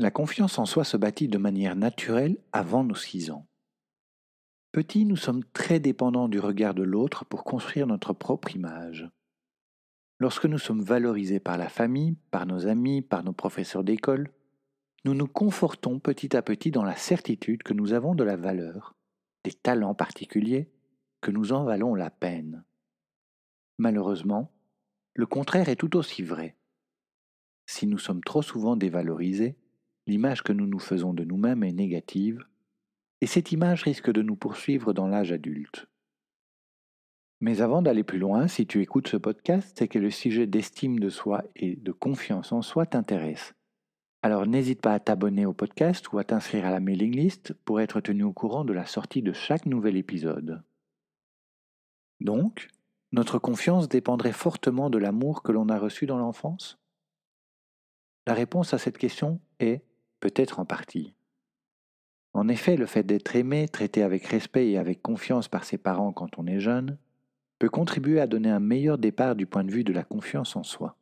La confiance en soi se bâtit de manière naturelle avant nos 6 ans. Petit, nous sommes très dépendants du regard de l'autre pour construire notre propre image. Lorsque nous sommes valorisés par la famille, par nos amis, par nos professeurs d'école, nous nous confortons petit à petit dans la certitude que nous avons de la valeur, des talents particuliers, que nous en valons la peine. Malheureusement, le contraire est tout aussi vrai. Si nous sommes trop souvent dévalorisés, l'image que nous nous faisons de nous-mêmes est négative, et cette image risque de nous poursuivre dans l'âge adulte. Mais avant d'aller plus loin, si tu écoutes ce podcast, c'est que le sujet d'estime de soi et de confiance en soi t'intéresse. Alors n'hésite pas à t'abonner au podcast ou à t'inscrire à la mailing list pour être tenu au courant de la sortie de chaque nouvel épisode. Donc, notre confiance dépendrait fortement de l'amour que l'on a reçu dans l'enfance? La réponse à cette question est peut-être en partie. En effet, le fait d'être aimé, traité avec respect et avec confiance par ses parents quand on est jeune, peut contribuer à donner un meilleur départ du point de vue de la confiance en soi.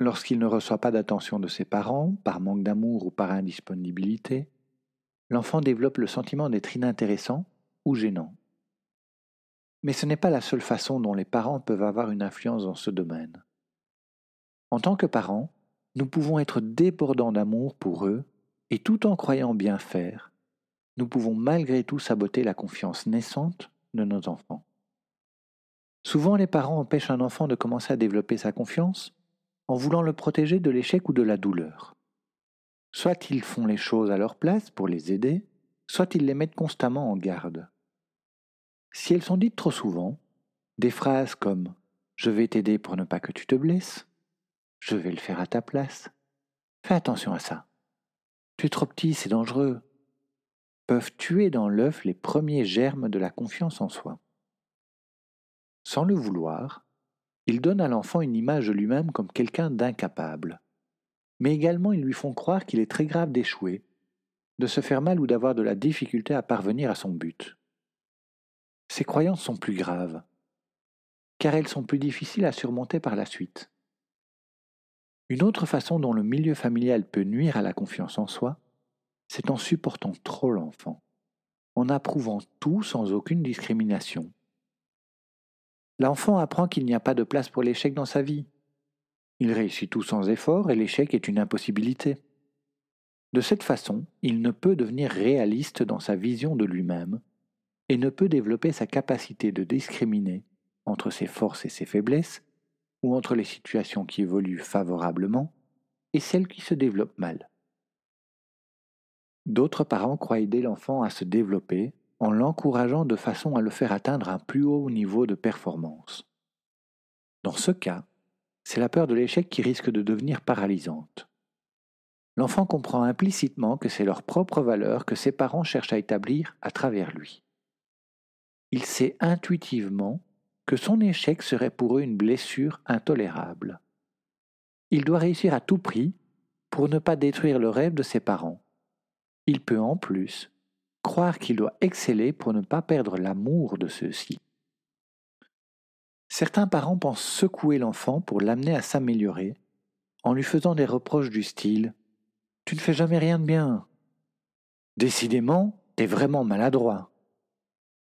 Lorsqu'il ne reçoit pas d'attention de ses parents, par manque d'amour ou par indisponibilité, l'enfant développe le sentiment d'être inintéressant ou gênant. Mais ce n'est pas la seule façon dont les parents peuvent avoir une influence dans ce domaine. En tant que parents, nous pouvons être débordants d'amour pour eux, et tout en croyant bien faire, nous pouvons malgré tout saboter la confiance naissante de nos enfants. Souvent, les parents empêchent un enfant de commencer à développer sa confiance en voulant le protéger de l'échec ou de la douleur. Soit ils font les choses à leur place pour les aider, soit ils les mettent constamment en garde. Si elles sont dites trop souvent, des phrases comme ⁇ Je vais t'aider pour ne pas que tu te blesses ⁇ Je vais le faire à ta place ⁇ Fais attention à ça. Tu es trop petit, c'est dangereux ⁇ peuvent tuer dans l'œuf les premiers germes de la confiance en soi. Sans le vouloir, ils donnent à l'enfant une image de lui-même comme quelqu'un d'incapable. Mais également ils lui font croire qu'il est très grave d'échouer, de se faire mal ou d'avoir de la difficulté à parvenir à son but. Ces croyances sont plus graves, car elles sont plus difficiles à surmonter par la suite. Une autre façon dont le milieu familial peut nuire à la confiance en soi, c'est en supportant trop l'enfant, en approuvant tout sans aucune discrimination, L'enfant apprend qu'il n'y a pas de place pour l'échec dans sa vie. Il réussit tout sans effort et l'échec est une impossibilité. De cette façon, il ne peut devenir réaliste dans sa vision de lui-même et ne peut développer sa capacité de discriminer entre ses forces et ses faiblesses, ou entre les situations qui évoluent favorablement et celles qui se développent mal. D'autres parents croient aider l'enfant à se développer en l'encourageant de façon à le faire atteindre un plus haut niveau de performance. Dans ce cas, c'est la peur de l'échec qui risque de devenir paralysante. L'enfant comprend implicitement que c'est leur propre valeur que ses parents cherchent à établir à travers lui. Il sait intuitivement que son échec serait pour eux une blessure intolérable. Il doit réussir à tout prix pour ne pas détruire le rêve de ses parents. Il peut en plus croire qu'il doit exceller pour ne pas perdre l'amour de ceux-ci. Certains parents pensent secouer l'enfant pour l'amener à s'améliorer, en lui faisant des reproches du style ⁇ Tu ne fais jamais rien de bien !⁇ Décidément, t'es vraiment maladroit.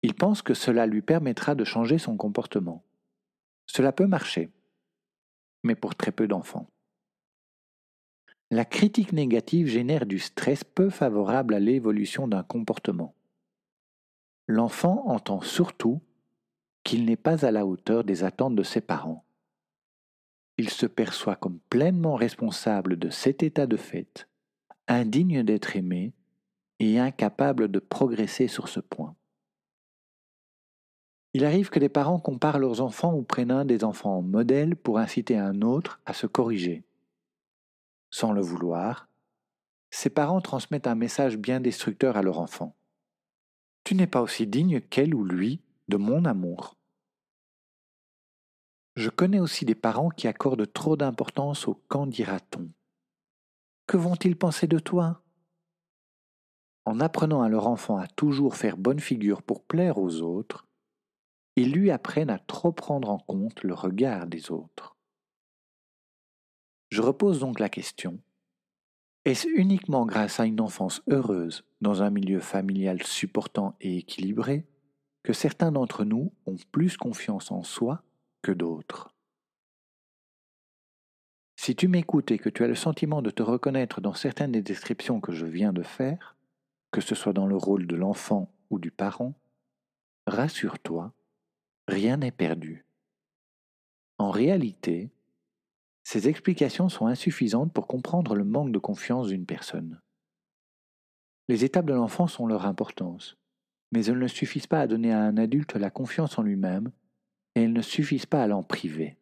Il pense que cela lui permettra de changer son comportement. Cela peut marcher, mais pour très peu d'enfants. La critique négative génère du stress peu favorable à l'évolution d'un comportement. L'enfant entend surtout qu'il n'est pas à la hauteur des attentes de ses parents. Il se perçoit comme pleinement responsable de cet état de fait, indigne d'être aimé et incapable de progresser sur ce point. Il arrive que des parents comparent leurs enfants ou prennent un des enfants en modèle pour inciter un autre à se corriger. Sans le vouloir, ces parents transmettent un message bien destructeur à leur enfant. Tu n'es pas aussi digne qu'elle ou lui de mon amour. Je connais aussi des parents qui accordent trop d'importance au quand dira-t-on. Que vont-ils penser de toi? En apprenant à leur enfant à toujours faire bonne figure pour plaire aux autres, ils lui apprennent à trop prendre en compte le regard des autres. Je repose donc la question, est-ce uniquement grâce à une enfance heureuse dans un milieu familial supportant et équilibré que certains d'entre nous ont plus confiance en soi que d'autres? Si tu m'écoutes et que tu as le sentiment de te reconnaître dans certaines des descriptions que je viens de faire, que ce soit dans le rôle de l'enfant ou du parent, rassure-toi, rien n'est perdu. En réalité, ces explications sont insuffisantes pour comprendre le manque de confiance d'une personne. Les étapes de l'enfance ont leur importance, mais elles ne suffisent pas à donner à un adulte la confiance en lui-même et elles ne suffisent pas à l'en priver.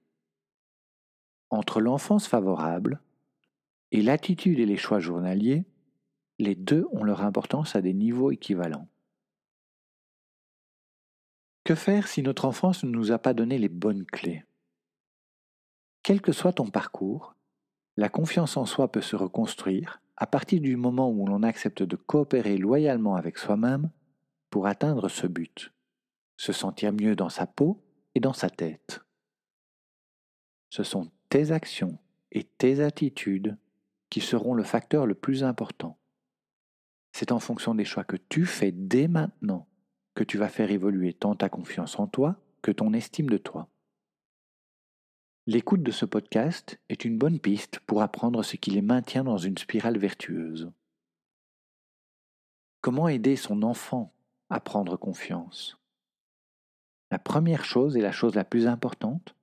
Entre l'enfance favorable et l'attitude et les choix journaliers, les deux ont leur importance à des niveaux équivalents. Que faire si notre enfance ne nous a pas donné les bonnes clés? Quel que soit ton parcours, la confiance en soi peut se reconstruire à partir du moment où l'on accepte de coopérer loyalement avec soi-même pour atteindre ce but, se sentir mieux dans sa peau et dans sa tête. Ce sont tes actions et tes attitudes qui seront le facteur le plus important. C'est en fonction des choix que tu fais dès maintenant que tu vas faire évoluer tant ta confiance en toi que ton estime de toi. L'écoute de ce podcast est une bonne piste pour apprendre ce qui les maintient dans une spirale vertueuse. Comment aider son enfant à prendre confiance? La première chose et la chose la plus importante,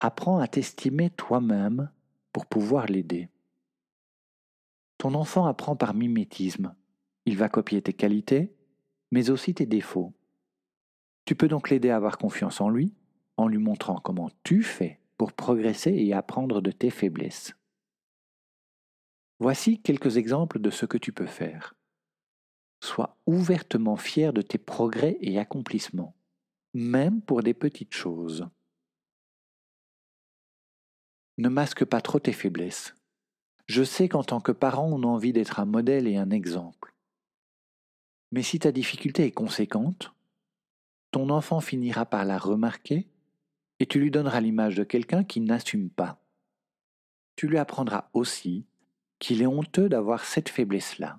apprends à t'estimer toi-même pour pouvoir l'aider. Ton enfant apprend par mimétisme. Il va copier tes qualités, mais aussi tes défauts. Tu peux donc l'aider à avoir confiance en lui en lui montrant comment tu fais pour progresser et apprendre de tes faiblesses. Voici quelques exemples de ce que tu peux faire. Sois ouvertement fier de tes progrès et accomplissements, même pour des petites choses. Ne masque pas trop tes faiblesses. Je sais qu'en tant que parent, on a envie d'être un modèle et un exemple. Mais si ta difficulté est conséquente, ton enfant finira par la remarquer et tu lui donneras l'image de quelqu'un qui n'assume pas. Tu lui apprendras aussi qu'il est honteux d'avoir cette faiblesse-là.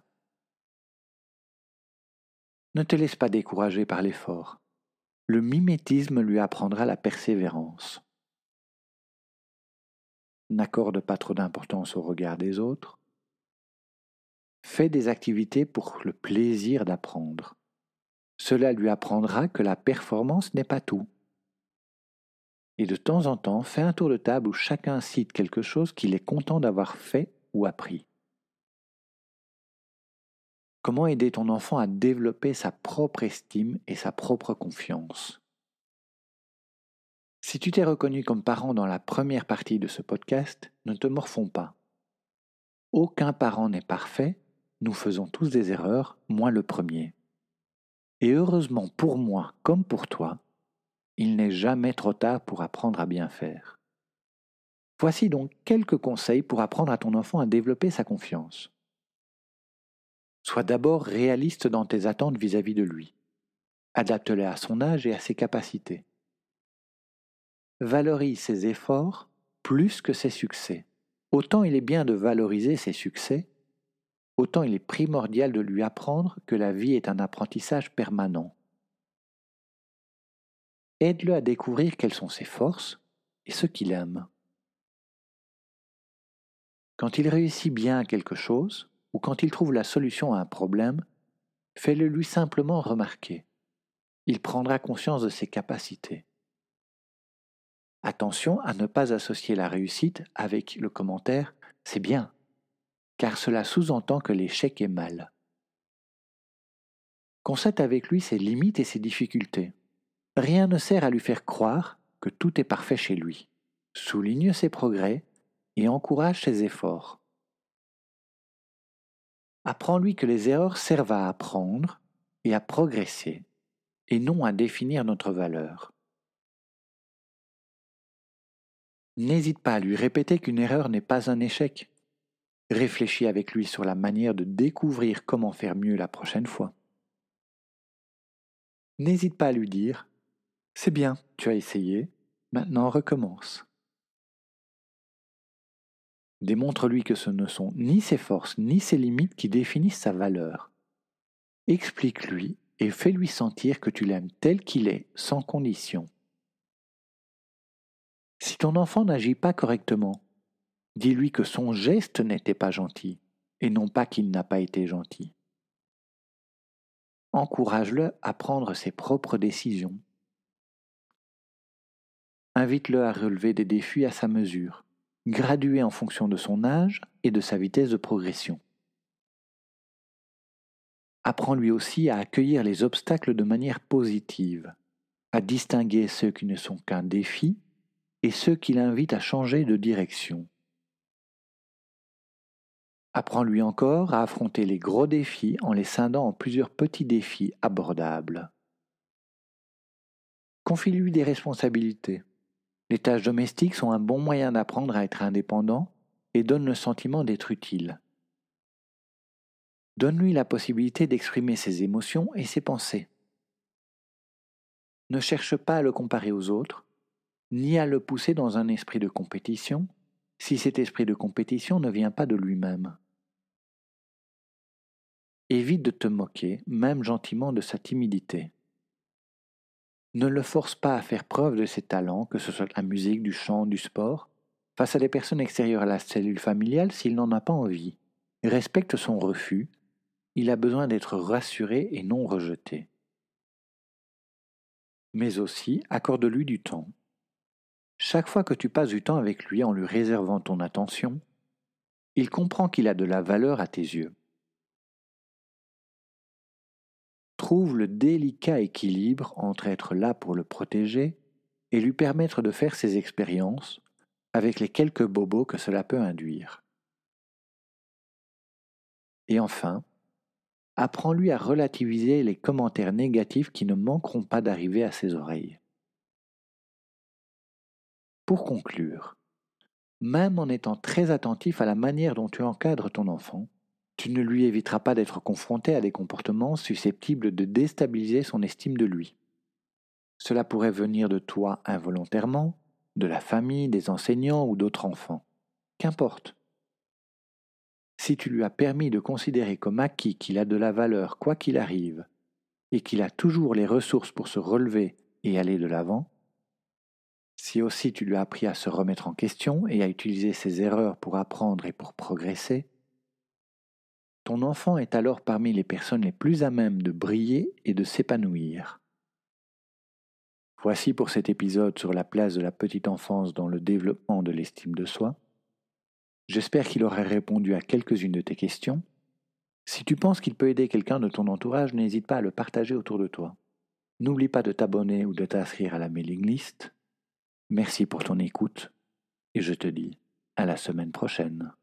Ne te laisse pas décourager par l'effort. Le mimétisme lui apprendra la persévérance. N'accorde pas trop d'importance au regard des autres. Fais des activités pour le plaisir d'apprendre. Cela lui apprendra que la performance n'est pas tout et de temps en temps fais un tour de table où chacun cite quelque chose qu'il est content d'avoir fait ou appris. Comment aider ton enfant à développer sa propre estime et sa propre confiance? Si tu t'es reconnu comme parent dans la première partie de ce podcast, ne te morfonds pas. Aucun parent n'est parfait, nous faisons tous des erreurs, moi le premier. Et heureusement pour moi comme pour toi, il n'est jamais trop tard pour apprendre à bien faire. Voici donc quelques conseils pour apprendre à ton enfant à développer sa confiance. Sois d'abord réaliste dans tes attentes vis-à-vis de lui. Adapte-les à son âge et à ses capacités. Valorise ses efforts plus que ses succès. Autant il est bien de valoriser ses succès, autant il est primordial de lui apprendre que la vie est un apprentissage permanent aide-le à découvrir quelles sont ses forces et ce qu'il aime. Quand il réussit bien quelque chose, ou quand il trouve la solution à un problème, fais-le lui simplement remarquer. Il prendra conscience de ses capacités. Attention à ne pas associer la réussite avec le commentaire c'est bien, car cela sous-entend que l'échec est mal. Constate avec lui ses limites et ses difficultés. Rien ne sert à lui faire croire que tout est parfait chez lui. Souligne ses progrès et encourage ses efforts. Apprends-lui que les erreurs servent à apprendre et à progresser, et non à définir notre valeur. N'hésite pas à lui répéter qu'une erreur n'est pas un échec. Réfléchis avec lui sur la manière de découvrir comment faire mieux la prochaine fois. N'hésite pas à lui dire C'est bien, tu as essayé, maintenant recommence. Démontre-lui que ce ne sont ni ses forces ni ses limites qui définissent sa valeur. Explique-lui et fais-lui sentir que tu l'aimes tel qu'il est, sans condition. Si ton enfant n'agit pas correctement, dis-lui que son geste n'était pas gentil, et non pas qu'il n'a pas été gentil. Encourage-le à prendre ses propres décisions. Invite-le à relever des défis à sa mesure, gradués en fonction de son âge et de sa vitesse de progression. Apprends-lui aussi à accueillir les obstacles de manière positive, à distinguer ceux qui ne sont qu'un défi et ceux qui l'invitent à changer de direction. Apprends-lui encore à affronter les gros défis en les scindant en plusieurs petits défis abordables. Confie-lui des responsabilités. Les tâches domestiques sont un bon moyen d'apprendre à être indépendant et donnent le sentiment d'être utile. Donne-lui la possibilité d'exprimer ses émotions et ses pensées. Ne cherche pas à le comparer aux autres, ni à le pousser dans un esprit de compétition, si cet esprit de compétition ne vient pas de lui-même. Évite de te moquer, même gentiment, de sa timidité. Ne le force pas à faire preuve de ses talents, que ce soit la musique, du chant, du sport, face à des personnes extérieures à la cellule familiale s'il n'en a pas envie. Respecte son refus, il a besoin d'être rassuré et non rejeté. Mais aussi accorde-lui du temps. Chaque fois que tu passes du temps avec lui en lui réservant ton attention, il comprend qu'il a de la valeur à tes yeux. Trouve le délicat équilibre entre être là pour le protéger et lui permettre de faire ses expériences avec les quelques bobos que cela peut induire. Et enfin, apprends-lui à relativiser les commentaires négatifs qui ne manqueront pas d'arriver à ses oreilles. Pour conclure, même en étant très attentif à la manière dont tu encadres ton enfant, tu ne lui éviteras pas d'être confronté à des comportements susceptibles de déstabiliser son estime de lui. Cela pourrait venir de toi involontairement, de la famille, des enseignants ou d'autres enfants. Qu'importe. Si tu lui as permis de considérer comme acquis qu'il a de la valeur quoi qu'il arrive, et qu'il a toujours les ressources pour se relever et aller de l'avant, si aussi tu lui as appris à se remettre en question et à utiliser ses erreurs pour apprendre et pour progresser, ton enfant est alors parmi les personnes les plus à même de briller et de s'épanouir. Voici pour cet épisode sur la place de la petite enfance dans le développement de l'estime de soi. J'espère qu'il aurait répondu à quelques-unes de tes questions. Si tu penses qu'il peut aider quelqu'un de ton entourage, n'hésite pas à le partager autour de toi. N'oublie pas de t'abonner ou de t'inscrire à la mailing list Merci pour ton écoute et je te dis à la semaine prochaine.